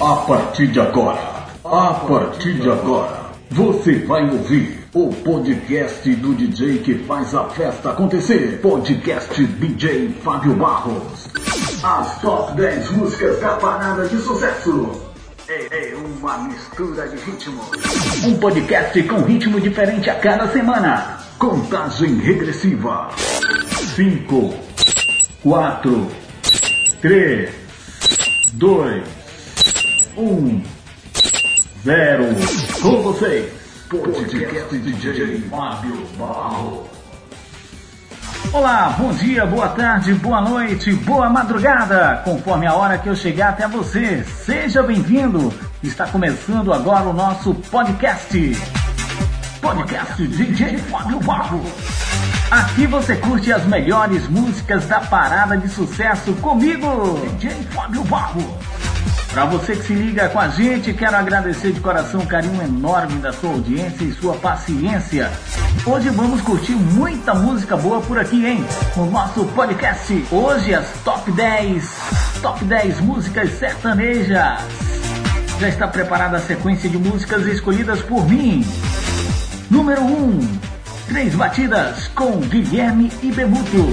A partir de agora, a partir de agora, você vai ouvir o podcast do DJ que faz a festa acontecer. Podcast DJ Fábio Barros. As top 10 músicas da parada de sucesso. É, é uma mistura de ritmos. Um podcast com ritmo diferente a cada semana. Contagem regressiva. 5, 4, 3, 2, um, zero. Com vocês, podcast DJ Fábio Barro. Olá, bom dia, boa tarde, boa noite, boa madrugada, conforme a hora que eu chegar até você. Seja bem-vindo. Está começando agora o nosso podcast. Podcast DJ Fábio Barro. Aqui você curte as melhores músicas da parada de sucesso comigo, DJ Fábio Barro. Para você que se liga com a gente, quero agradecer de coração o carinho enorme da sua audiência e sua paciência. Hoje vamos curtir muita música boa por aqui, hein? No nosso podcast. Hoje as top 10, top 10 músicas sertanejas. Já está preparada a sequência de músicas escolhidas por mim. Número 1, Três Batidas com Guilherme e Bemuto.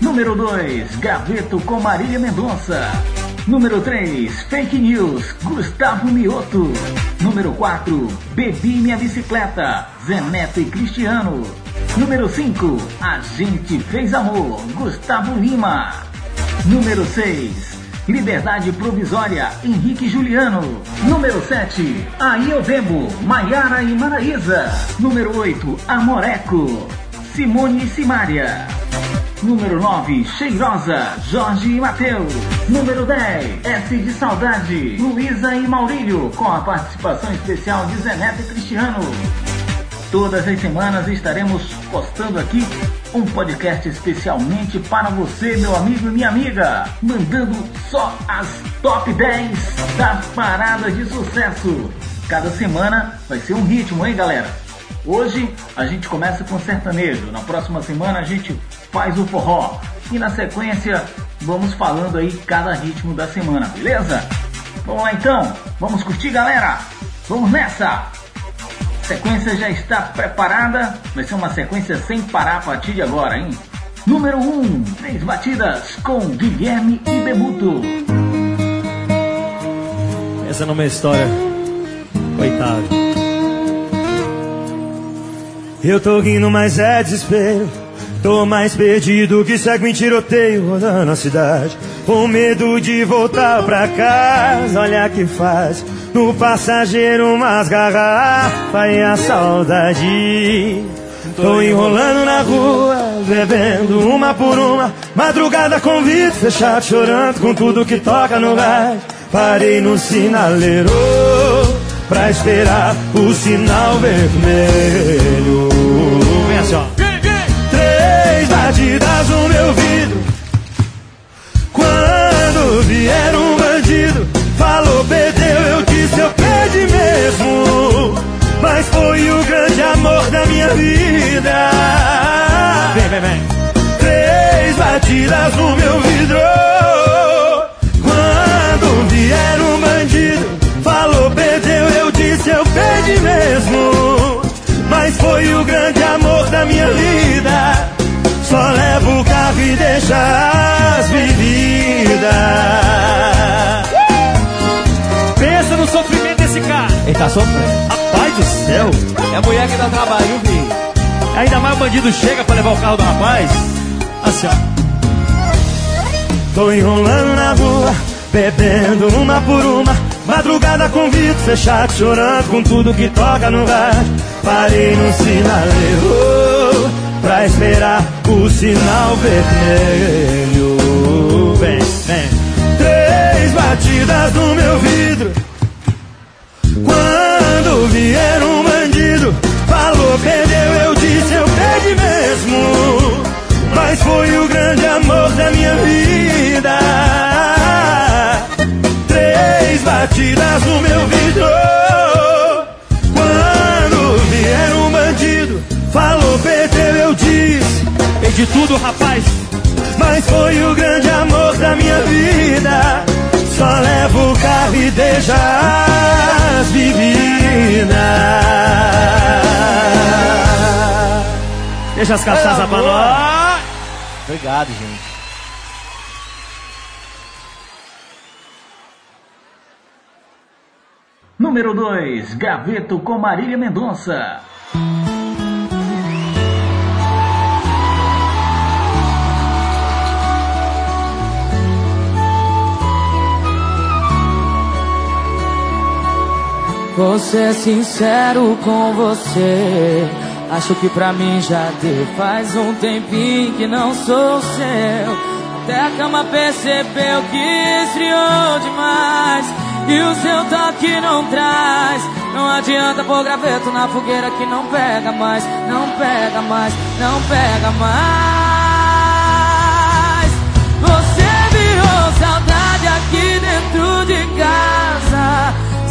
Número 2, Graveto com Marília Mendonça. Número 3, Fake News, Gustavo Mioto. Número 4, Bebi Minha Bicicleta, Zé Neto e Cristiano. Número 5, A Gente Fez Amor, Gustavo Lima. Número 6, Liberdade Provisória, Henrique Juliano. Número 7, Aí Eu Bebo, Maiara e Maraísa. Número 8, Amoreco, Simone e Simária. Número 9, Cheirosa, Jorge e Matheus. Número 10, S de Saudade, Luísa e Maurílio, com a participação especial de Zeneto e Cristiano. Todas as semanas estaremos postando aqui um podcast especialmente para você, meu amigo e minha amiga, mandando só as top 10 das paradas de sucesso. Cada semana vai ser um ritmo, hein, galera? Hoje a gente começa com sertanejo, na próxima semana a gente faz o forró. E na sequência, vamos falando aí cada ritmo da semana, beleza? Vamos lá então, vamos curtir galera? Vamos nessa! A sequência já está preparada, vai ser uma sequência sem parar a partir de agora, hein? Número 1, um, três batidas com Guilherme e Bebuto. Essa não é uma história, coitado. Eu tô rindo, mas é desespero. Tô mais perdido que segue em tiroteio rodando a cidade. Com medo de voltar pra casa, olha que faz. No passageiro umas garrafas e a saudade. Tô enrolando na rua, bebendo uma por uma. Madrugada com vidro fechado, chorando com tudo que toca no rádio. Parei no sinaleiro pra esperar o sinal vermelho. Vem assim, ó batidas no meu vidro. Quando vier um bandido, falou, perdeu, eu disse, eu perdi mesmo. Mas foi o grande amor da minha vida. Vem, vem, vem. Três batidas no meu vidro. Quando vier um bandido, falou, perdeu, eu disse, eu perdi mesmo. Mas foi o grande amor da minha vida. Só leva o carro e deixa as bebidas. Pensa no sofrimento desse cara. Ele tá sofrendo. Rapaz do céu. É a mulher que dá trabalho, filho. Ainda mais o bandido chega pra levar o carro do rapaz. Assim, ó. Tô enrolando na rua, bebendo uma por uma. Madrugada com vidro fechado, chorando com tudo que toca no rádio. Parei no sinaleiro pra esperar o sinal vermelho. Vem, vem. Três batidas no meu vidro. Quando vier um bandido, falou, perdeu, eu disse, eu perdi mesmo. Mas foi o grande amor da minha vida. Três batidas no meu vidro. Perdi tudo, rapaz. Mas foi o grande amor da minha vida. Só levo o carro e deixa as bebidas. Deixa as cachaças é, pra nós. Obrigado, gente. Número 2, Gaveto com Marília Mendonça. Vou ser sincero com você. Acho que pra mim já deu. Faz um tempinho que não sou seu. Até a cama percebeu que esfriou demais. E o seu toque não traz. Não adianta pôr graveto na fogueira que não pega mais. Não pega mais, não pega mais. Você virou saudade aqui dentro de casa.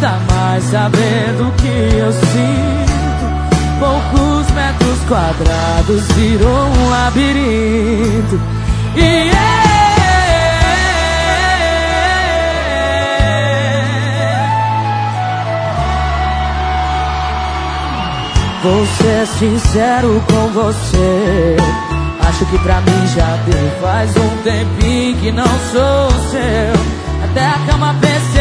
importa mais saber do que eu sinto. Poucos metros quadrados virou um labirinto. E Vou ser sincero com você. Acho que pra mim já deu. Faz um tempinho que não sou seu. Até a cama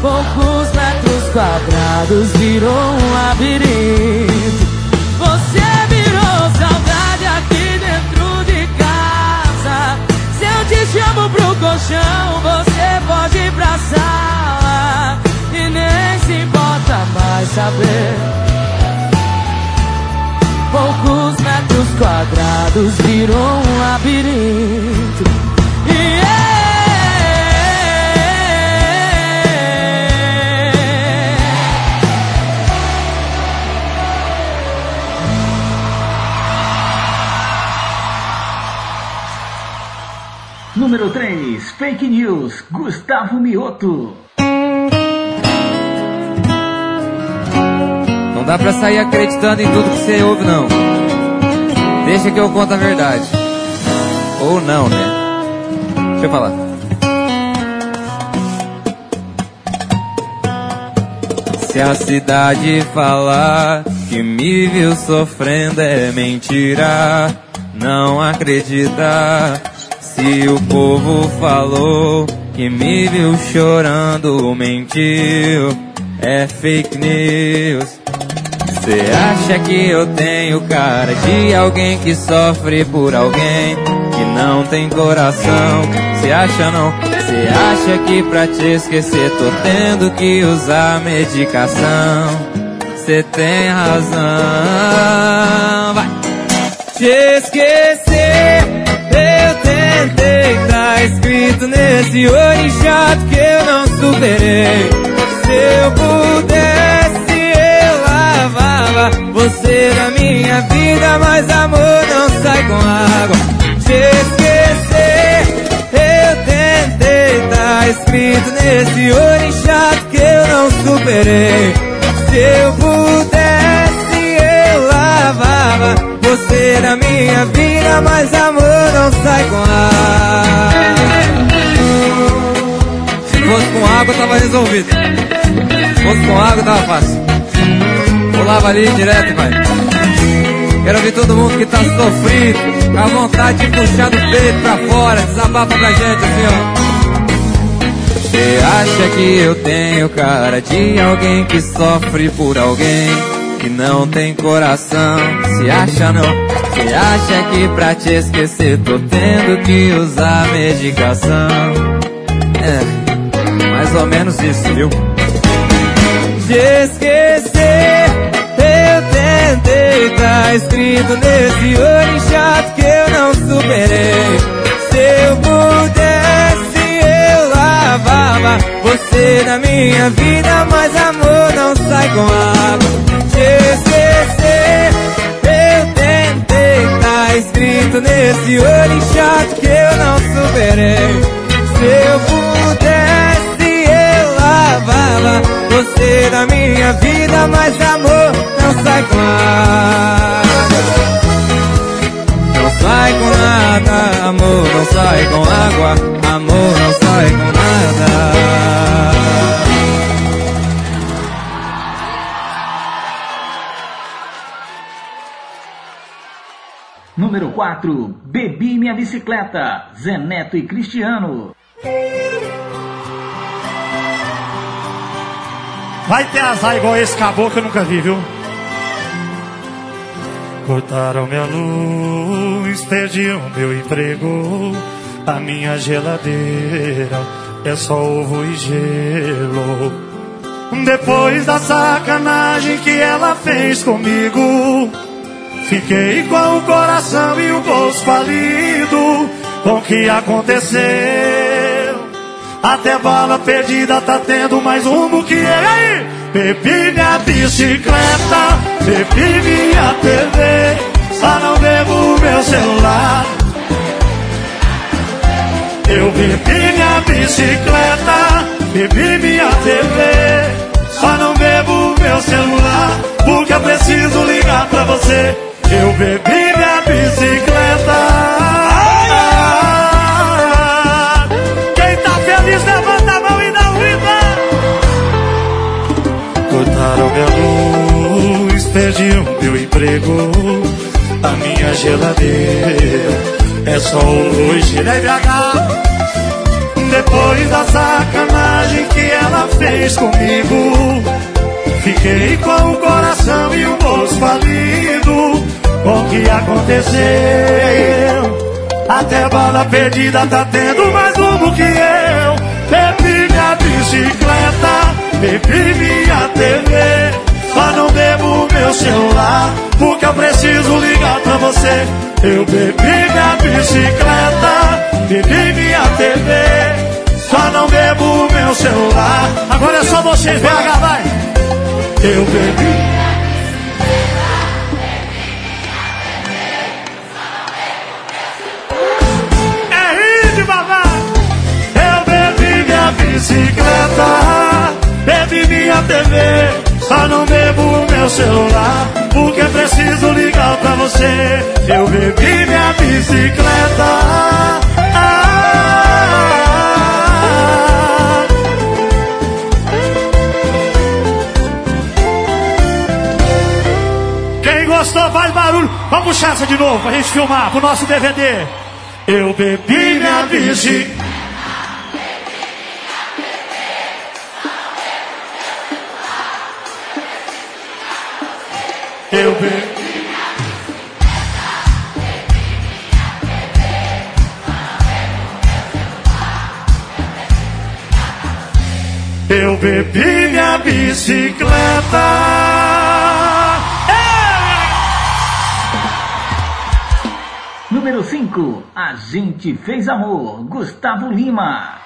Poucos metros quadrados virou um labirinto. Você virou saudade aqui dentro de casa. Se eu te chamo pro colchão, você pode ir pra sala. E nem se importa mais saber. Poucos metros quadrados virou um labirinto. Número 3, Fake News, Gustavo Mioto. Não dá pra sair acreditando em tudo que você ouve, não. Deixa que eu conto a verdade. Ou não, né? Deixa eu falar. Se a cidade falar que me viu sofrendo é mentira, não acredita. Se o povo falou que me viu chorando, mentiu, é fake news. Cê acha que eu tenho cara de alguém que sofre por alguém que não tem coração? Cê acha não? Cê acha que pra te esquecer tô tendo que usar medicação? Cê tem razão, vai te esquecer tentei, tá escrito nesse olho chato que eu não superei. Se eu pudesse, eu lavava você da minha vida, mas amor não sai com água. Te esquecer, eu tentei, tá escrito nesse olho chato que eu não superei. Se eu pudesse, você na minha vida, mas amor não sai com água. Se fosse com água, tava resolvido. Se fosse com água, tava fácil. Pulava ali direto, vai. Quero ver todo mundo que tá sofrido, com a vontade de puxar do peito pra fora, desabafa pra gente assim, ó. Cê acha que eu tenho cara de alguém que sofre por alguém que não tem coração? Se acha não? Cê acha que pra te esquecer tô tendo que usar medicação? É, mais ou menos isso, viu? Te esquecer, eu tentei, tá escrito nesse olho chato que eu não superei. Se eu pudesse, eu lavava você na minha vida, mas amor não sai com água. Nesse olho chato que eu não superei. Se eu pudesse, eu lavava você na minha vida, mas amor não sai com água. Não sai com nada, amor não sai com água, amor não sai com nada. Número 4, Bebi Minha Bicicleta, Zé Neto e Cristiano. Vai ter azar igual esse caboclo que eu nunca vi, viu? Cortaram minha luz, perdi o meu emprego, a minha geladeira é só ovo e gelo. Depois da sacanagem que ela fez comigo, fiquei com o coração e o bolso falido. Com o que aconteceu? Até bala perdida tá tendo mais rumo que ele aí. Bebi minha bicicleta, bebi minha TV, só não bebo meu celular. Eu bebi minha bicicleta, bebi minha TV, só não bebo meu celular, porque eu preciso ligar pra você. Eu bebi minha bicicleta. Quem tá feliz, levanta a mão e dá um grito. Cortaram minha luz, perdi o meu emprego, a minha geladeira é só hoje, né, BH? Depois da sacanagem que ela fez comigo, fiquei com o coração e o bolso falido. Com o que aconteceu? Até bala perdida tá tendo mais rumo que eu. Bebi minha bicicleta, bebi minha TV. Só não bebo meu celular, porque eu preciso ligar pra você. Eu bebi minha bicicleta, bebi minha TV. Só não bebo meu celular. Agora é só vocês, BH, vai! Eu bebi. Bicicleta, bebi minha TV, só não bebo meu celular, porque preciso ligar pra você. Eu bebi minha bicicleta. Ah, Quem gostou, faz barulho. Vamos puxar essa de novo pra gente filmar pro nosso DVD. Eu bebi minha bicicleta. Eu bebi. Eu bebi minha bicicleta. Número 5, A Gente Fez Amor, Gustavo Lima.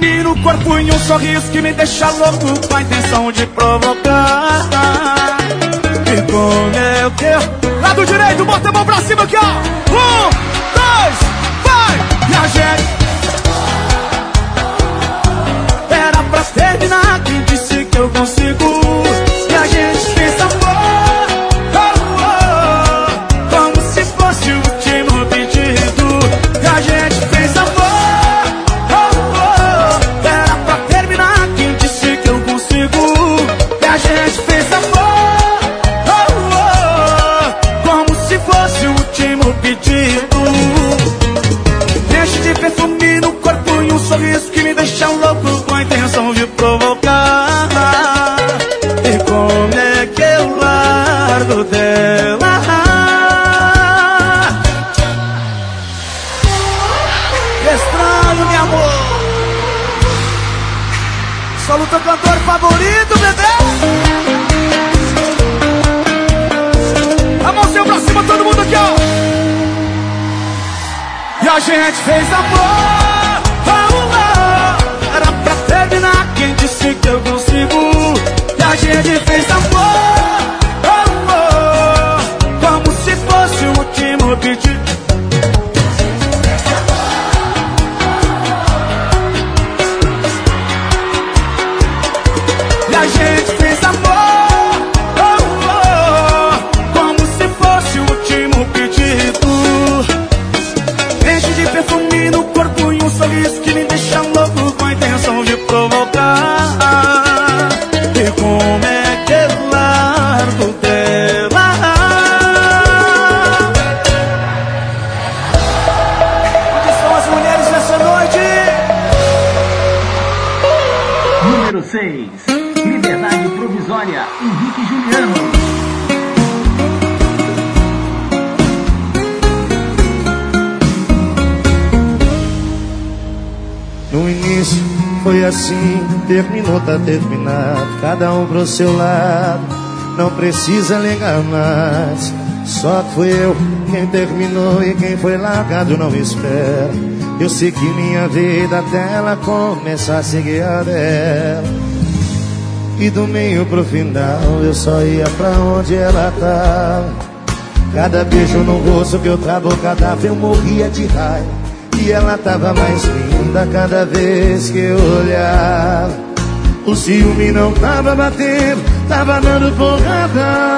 no corpo e um sorriso que me deixa louco com a intenção de provocar. E como é que. Lado direito, bota a mão pra cima aqui, ó. Um, favorito, bebê. A mãozinha pra cima, todo mundo aqui, ó. E a gente fez amor, oh, oh. Era pra terminar, quem disse que eu consigo? E a gente fez amor, assim, terminou, tá terminado. Cada um pro seu lado, não precisa ligar mais. Só fui eu quem terminou e quem foi largado não espera. Eu segui minha vida até ela começar a seguir a dela. E do meio pro final eu só ia pra onde ela tava. Cada beijo no rosto que eu travo, cada vez eu morria de raiva. E ela tava mais linda cada vez que eu olhava. O ciúme não tava batendo, tava dando porrada.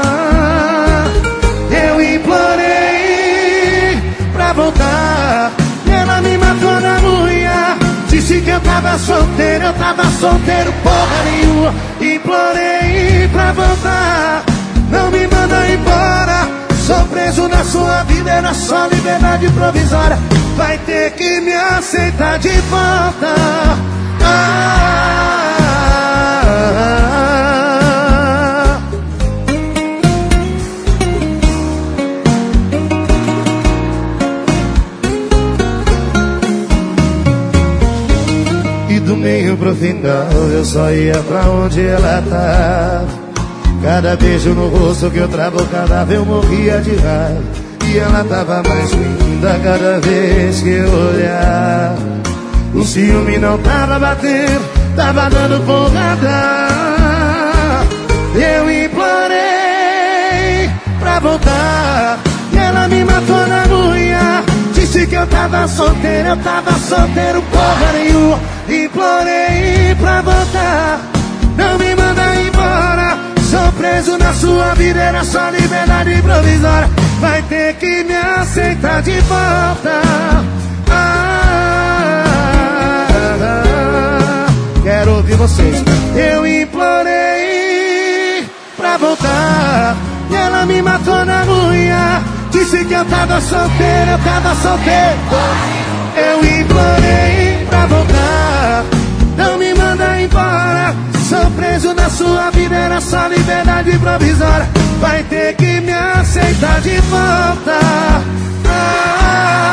Eu implorei pra voltar. Ela me matou na unha. Disse que eu tava solteiro, eu tava solteiro, porra nenhuma. Implorei pra voltar. Não me manda embora. Sou preso na sua vida, era só liberdade provisória. Vai ter que me aceitar de volta. Ah, E do meio pro final eu só ia pra onde ela tava. Cada beijo no rosto que eu travo, cada vez eu morria de raiva. E ela tava mais linda cada vez que eu olhava. O ciúme não tava batendo, tava dando porrada. Eu implorei pra voltar. E ela me matou na unha. Disse que eu tava solteiro, eu tava solteiro, porra nenhuma. Implorei pra voltar. Sou preso na sua vida, era só liberdade provisória. Vai ter que me aceitar de volta. Ah, quero ouvir vocês. Eu implorei pra voltar. E ela me matou na unha. Disse que eu tava solteiro, eu tava solteiro. Eu implorei pra voltar. Não me manda embora. Sou preso na sua vida, era só liberdade provisória. Vai ter que me aceitar de volta. Ah,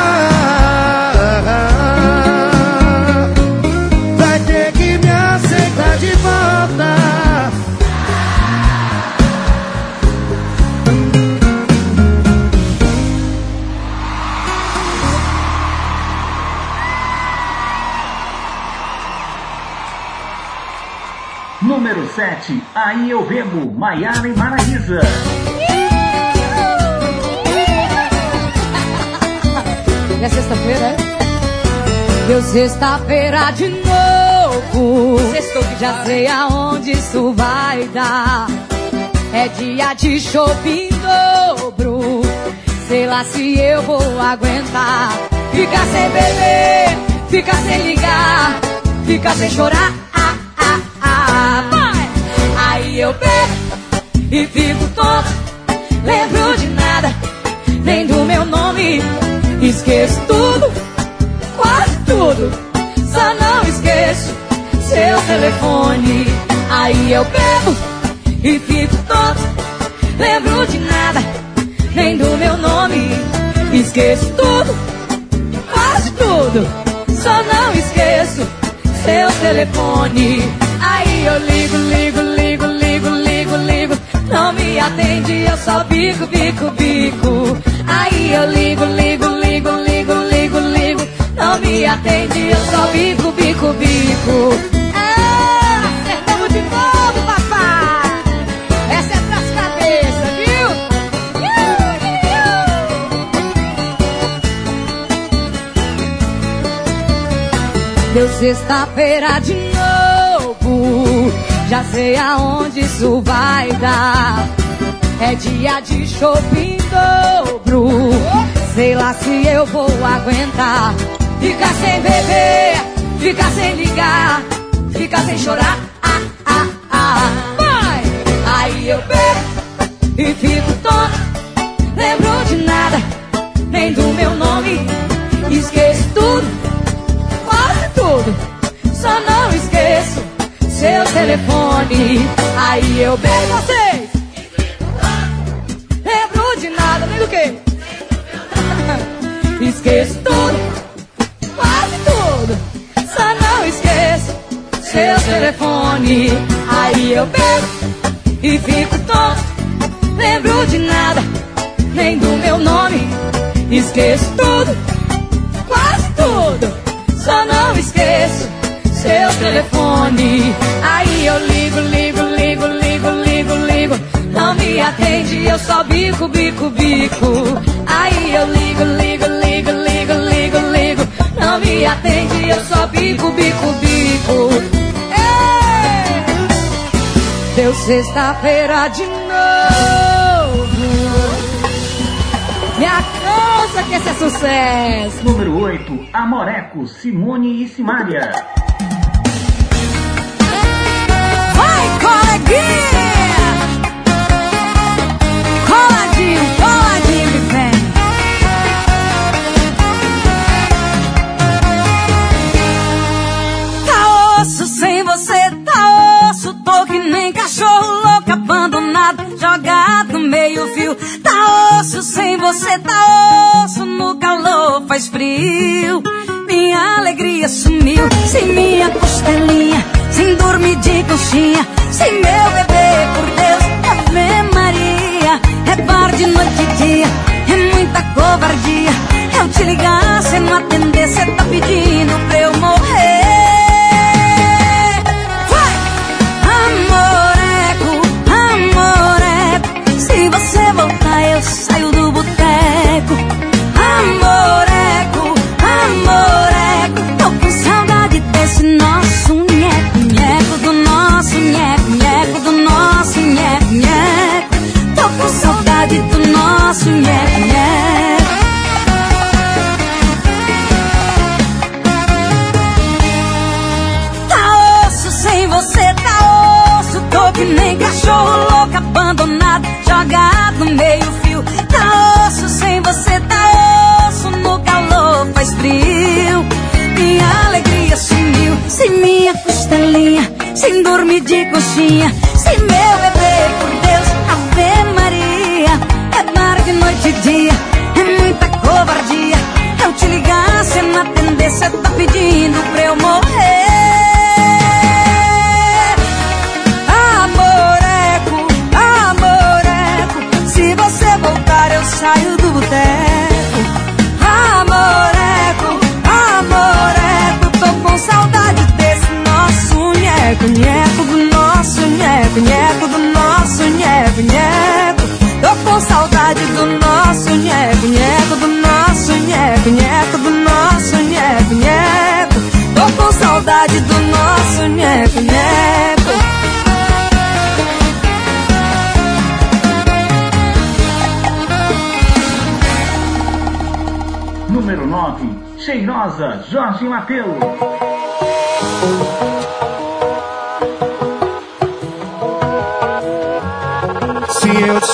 7, Aí Eu Bebo, Maiara e Maraísa. É sexta-feira, é? Deu sexta-feira de novo. Sextou que já sei aonde isso vai dar. É dia de shopping dobro. Sei lá se eu vou aguentar. Ficar sem beber, ficar sem ligar, ficar sem chorar. E fico tonto. Lembro de nada, nem do meu nome. Esqueço tudo, quase tudo. Só não esqueço seu telefone. Aí eu bebo e fico tonto. Lembro de nada, nem do meu nome. Esqueço tudo, quase tudo. Só não esqueço seu telefone. Aí eu ligo, ligo, me atende, eu só bico, bico, bico. Aí eu ligo, ligo, ligo, ligo, ligo, ligo. Não me atende, eu só bico, bico, bico. Ah, acertamos de novo, papai. Essa é pras cabeças, viu? Iu, iu. Deu sexta-feira de novo. Já sei aonde isso vai dar. É dia de shopping dobro. Sei lá se eu vou aguentar. Ficar sem beber, ficar sem ligar, ficar sem chorar. Ah, ah, ah. Vai! Aí eu bebo e fico tonto. Lembro de nada, nem do meu nome. Esqueço tudo, quase tudo. Só não esqueço seu telefone. Aí eu bebo vocês. Do que? Esqueço tudo, quase tudo. Só não esqueço seu telefone. Aí eu bebo e fico tonto. Lembro de nada, nem do meu nome. Esqueço tudo, quase tudo. Só não esqueço seu telefone. Aí eu ligo, ligo. Não me atende, eu só bico, bico, bico. Aí eu ligo, ligo, ligo, ligo, ligo, ligo. Não me atende, eu só bico, bico, bico. Ei! Deu sexta-feira de novo. Me alcança que esse é sucesso. Número 8, Amoreco, Simone e Simária. Vai, coleguinha! Você, tá osso. No calor faz frio. Minha alegria sumiu, sem minha costelinha, sem dormir de conchinha, sem meu bebê, por Deus, Ave Maria. É bar de noite e dia, é muita covardia. Eu te ligar, cê não atender, cê tá pedindo pra eu morrer. Sem dormir de conchinha, sem meu bebê, por Deus, Ave Maria. É bar de noite e dia, é muita covardia. Eu te ligar, cê não atender, cê tá pedindo pra eu morrer. Amoreco, amoreco, se você voltar eu saio do boteco. Saudade do nosso nheco, nheco, do nosso nheco, nheco, do nosso nheco, nheco. Tô com saudade do nosso nheco, nheco. Número 9, Cheirosa, Jorge Mateus.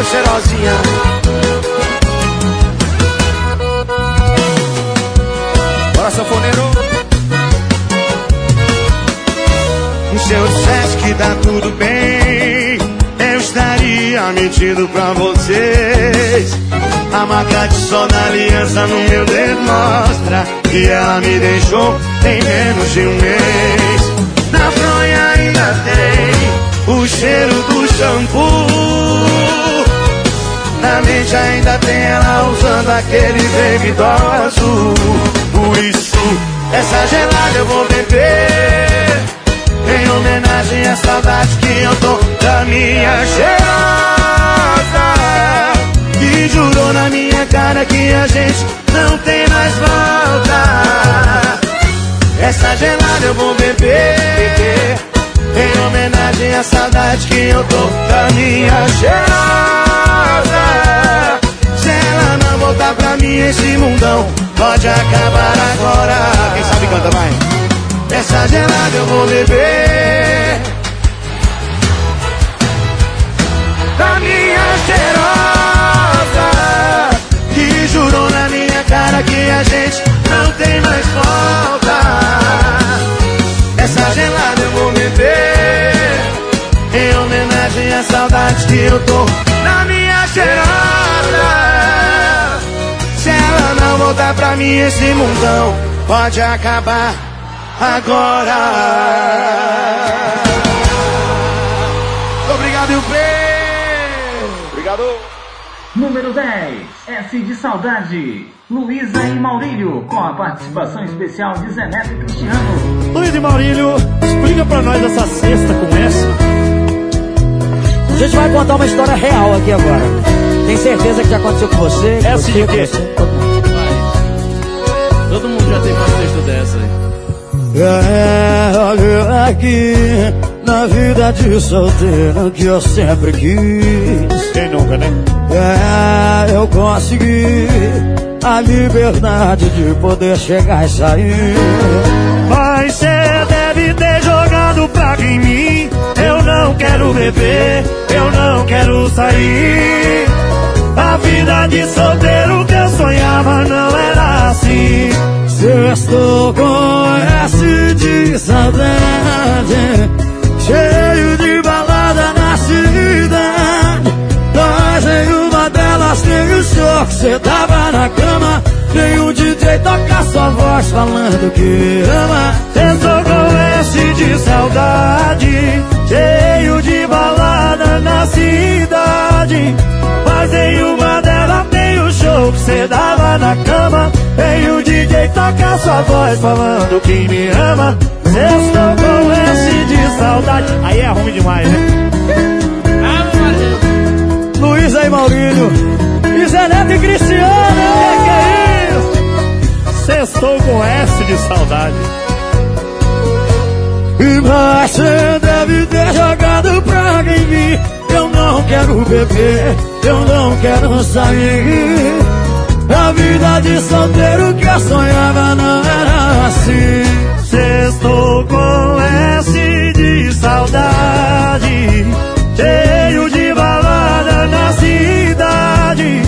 Ô cheirosinha. Bora, sanfoneiro. Se eu dissesse que tá tudo bem, eu estaria mentindo pra vocês. A marca de sol na aliança no meu dedo mostra que ela me deixou tem menos de um mês. Na fronha ainda tem o cheiro do shampoo. Na mente ainda tem ela usando aquele baby doll azul. Por isso, essa gelada eu vou beber. Em homenagem à saudade que eu tô da minha cheirosa. Que jurou na minha cara que a gente não tem mais volta. Essa gelada eu vou beber. Em homenagem à saudade que eu tô da minha cheirosa. Voltar pra mim, esse mundão pode acabar agora. Quem sabe canta, vai. Essa gelada eu vou beber. Da minha cheirosa. Que jurou na minha cara que a gente não tem mais volta. Essa gelada eu vou beber Em homenagem à saudade que eu tô Na minha cheirosa não voltar pra mim Esse mundão pode acabar agora Obrigado, UP Obrigado Número 10, S de Saudade, Luísa e Maurílio, com a participação especial de Zé Neto e Cristiano. Luiz e Maurílio, explica pra nós essa cesta com essa. A gente vai contar uma história real aqui agora. Tem certeza que já aconteceu com você? Essa de quê? Cesta dessa aí. É, olha aqui, na vida de solteiro que eu sempre quis. Quem nunca, né? É, eu consegui a liberdade de poder chegar e sair. Mas cê deve ter jogado praga em mim. Eu não quero beber, eu não quero sair. A vida de solteiro que eu sonhava não era assim. Eu estou com S de saudade, cheio de balada na cidade. Mas nenhuma delas tem o show que cê tava na cama. Nenhum DJ toca sua voz falando que ama. Eu tô com S de saudade, cheio de balada na cidade. Mas nenhuma delas tem o show que cê dava na cama. Tem o DJ toca sua voz falando que me ama. Eu estou com S de saudade. Aí é ruim demais, né? Luísa e Maurílio. E Zé Neto e Cristiano. Que que é isso? Sextou com S de saudade. E você deve ter jogado praga em mim. Eu não quero beber, eu não quero sair. A vida de solteiro que eu sonhava não era assim. Sextou com S de saudade, cheio de balada na cidade.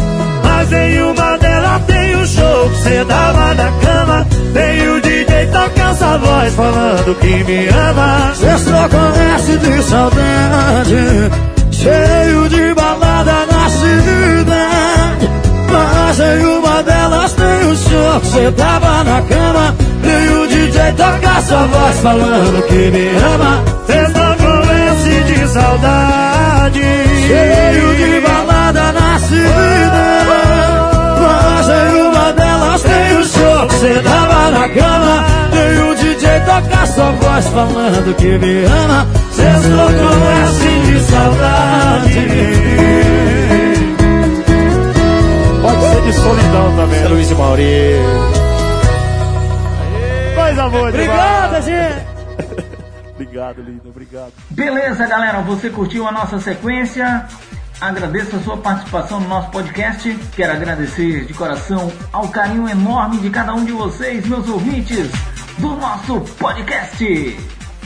Mas em uma delas tem o show que cê dava na cama. Tem o DJ tocando essa voz falando que me ama. Sextou com S de saudade, cheio de balada na cidade. Mas em uma delas tem o show que tava na cama E o DJ toca sua voz falando que me ama Cês não conhece de saudade Cheio de balada na cidade Mas em uma delas tem o show que cê tava na cama E o DJ toca sua voz falando que me ama Cês não conhecem de saudade Pode ser de solidão também. Luiz e Mauri. Coisa boa Obrigado, gente. Obrigado, lindo. Obrigado. Beleza, galera, você curtiu a nossa sequência? Agradeço a sua participação no nosso podcast. Quero agradecer de coração ao carinho enorme de cada um de vocês, meus ouvintes, do nosso podcast.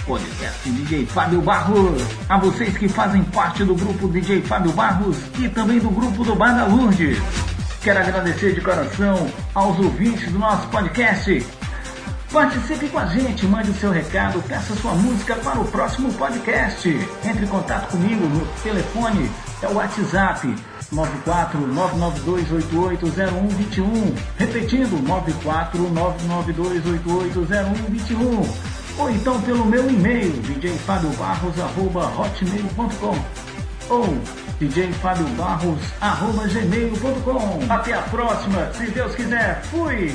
Podcast DJ Fábio Barros. A vocês que fazem parte do grupo DJ Fábio Barros e também do grupo do Banda Lourdes. Quero agradecer de coração aos ouvintes do nosso podcast. Participe com a gente, mande o seu recado, peça sua música para o próximo podcast. Entre em contato comigo no telefone, é o WhatsApp 94992880121. Repetindo, 94992880121. Ou então pelo meu e-mail, djfabiobarros.hotmail.com ou djfabiobarros.gmail.com. Até a próxima, se Deus quiser. Fui!